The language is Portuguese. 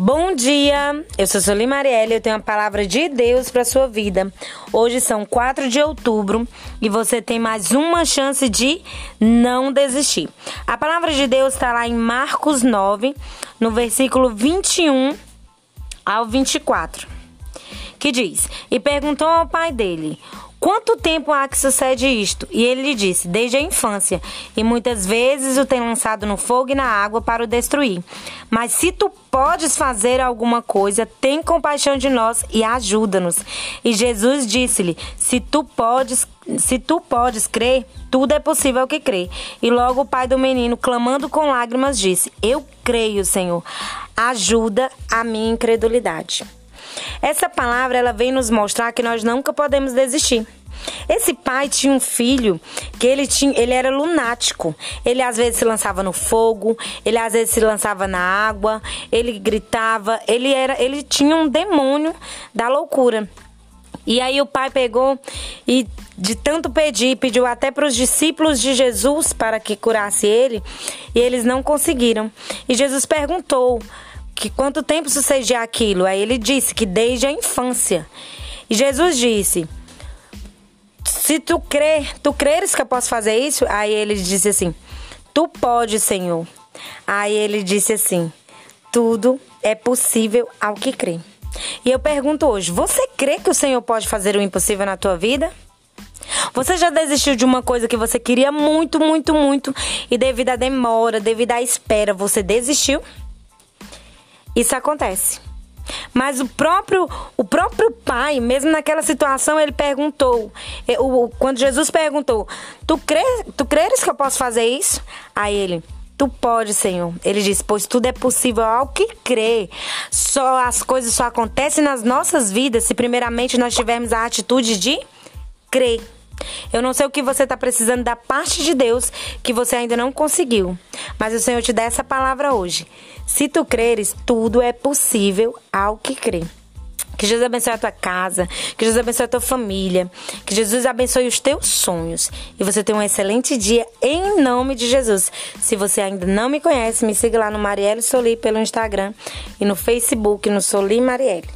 Bom dia, eu sou Soli Marielle, eu tenho uma palavra de Deus para sua vida. Hoje são 4 de outubro e você tem mais uma chance de não desistir. A palavra de Deus está lá em Marcos 9, no versículo 21 ao 24, que diz: E perguntou ao pai dele: Quanto tempo há que sucede isto? E ele lhe disse: Desde a infância, e muitas vezes o tem lançado no fogo e na água para o destruir. Mas se tu podes fazer alguma coisa, tem compaixão de nós e ajuda-nos. E Jesus disse-lhe: Se tu podes, se tu podes crer, tudo é possível que crê. E logo o pai do menino, clamando com lágrimas, disse: Eu creio, Senhor. Ajuda a minha incredulidade. Essa palavra ela vem nos mostrar que nós nunca podemos desistir. Esse pai tinha um filho que ele tinha, ele era lunático. Ele às vezes se lançava no fogo, ele às vezes se lançava na água, ele gritava, ele era, ele tinha um demônio da loucura. E aí o pai pegou e de tanto pedir, pediu até para os discípulos de Jesus para que curasse ele, e eles não conseguiram. E Jesus perguntou: que quanto tempo sucedia aquilo? Aí ele disse que desde a infância. E Jesus disse: Se tu crer, tu creres que eu posso fazer isso? Aí ele disse assim: Tu pode, Senhor. Aí ele disse assim: Tudo é possível ao que crê. E eu pergunto hoje: Você crê que o Senhor pode fazer o impossível na tua vida? Você já desistiu de uma coisa que você queria muito, muito, muito e devido à demora, devido à espera, você desistiu? Isso acontece. Mas o próprio, o próprio pai, mesmo naquela situação, ele perguntou. Quando Jesus perguntou: Tu, crê, tu creres que eu posso fazer isso? Aí ele. Tu pode, Senhor. Ele disse: Pois tudo é possível ao que crê. Só as coisas só acontecem nas nossas vidas se primeiramente nós tivermos a atitude de crer. Eu não sei o que você está precisando da parte de Deus que você ainda não conseguiu, mas o Senhor te dá essa palavra hoje. Se tu creres, tudo é possível ao que crê. Que Jesus abençoe a tua casa, que Jesus abençoe a tua família, que Jesus abençoe os teus sonhos. E você tenha um excelente dia em nome de Jesus. Se você ainda não me conhece, me siga lá no Marielle Soli pelo Instagram e no Facebook no Soli Marielle.